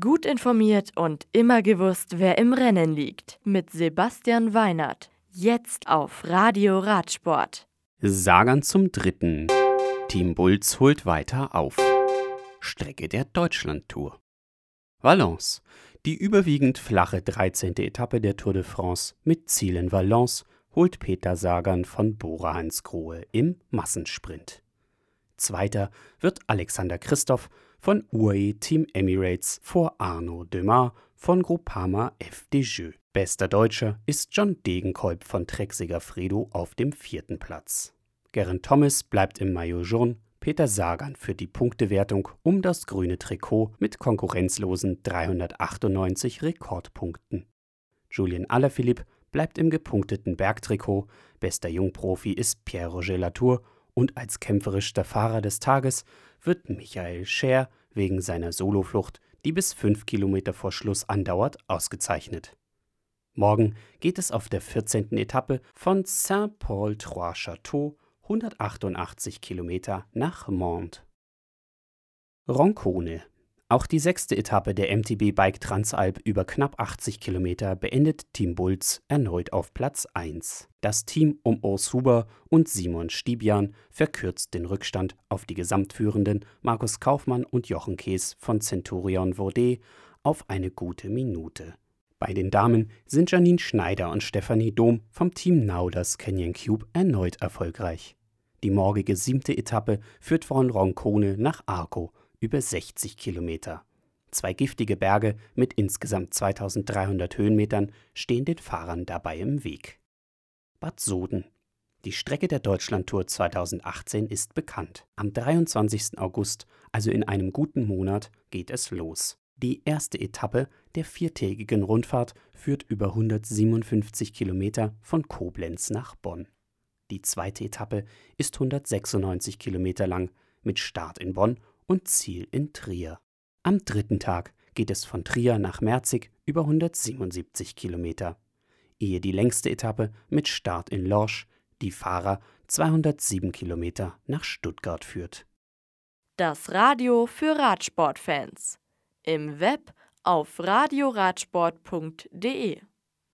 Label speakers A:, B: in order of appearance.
A: Gut informiert und immer gewusst, wer im Rennen liegt. Mit Sebastian Weinert. Jetzt auf Radio Radsport.
B: Sagan zum dritten. Team Bulls holt weiter auf. Strecke der Deutschlandtour. Valence. Die überwiegend flache 13. Etappe der Tour de France mit Ziel in Valence holt Peter Sagan von Bora Hansgrohe im Massensprint. Zweiter wird Alexander Christoph von UAE Team Emirates vor Arno Demar von Groupama FDJ. Bester Deutscher ist John Degenkolb von Trek Segafredo auf dem vierten Platz. Geraint Thomas bleibt im Maillot jaune, Peter Sagan führt die Punktewertung um das grüne Trikot mit konkurrenzlosen 398 Rekordpunkten. Julien Alaphilippe bleibt im gepunkteten Bergtrikot, bester Jungprofi ist Pierre-Roger Latour und als kämpferischster Fahrer des Tages wird Michael Scher wegen seiner Soloflucht, die bis fünf Kilometer vor Schluss andauert, ausgezeichnet. Morgen geht es auf der 14. Etappe von Saint-Paul-Trois-Châteaux 188 Kilometer nach Mont. Roncone auch die sechste Etappe der MTB Bike Transalp über knapp 80 Kilometer beendet Team Bulls erneut auf Platz 1. Das Team um Urs Huber und Simon Stibian verkürzt den Rückstand auf die Gesamtführenden Markus Kaufmann und Jochen Kees von Centurion Vaudet auf eine gute Minute. Bei den Damen sind Janine Schneider und Stefanie Dom vom Team Nauders Canyon Cube erneut erfolgreich. Die morgige siebte Etappe führt von Roncone nach Arco über 60 Kilometer. Zwei giftige Berge mit insgesamt 2300 Höhenmetern stehen den Fahrern dabei im Weg. Bad Soden. Die Strecke der Deutschlandtour 2018 ist bekannt. Am 23. August, also in einem guten Monat, geht es los. Die erste Etappe der viertägigen Rundfahrt führt über 157 Kilometer von Koblenz nach Bonn. Die zweite Etappe ist 196 Kilometer lang mit Start in Bonn und Ziel in Trier. Am dritten Tag geht es von Trier nach Merzig über 177 Kilometer, ehe die längste Etappe mit Start in Lorsch die Fahrer 207 Kilometer nach Stuttgart führt.
A: Das Radio für Radsportfans. Im Web auf radioradsport.de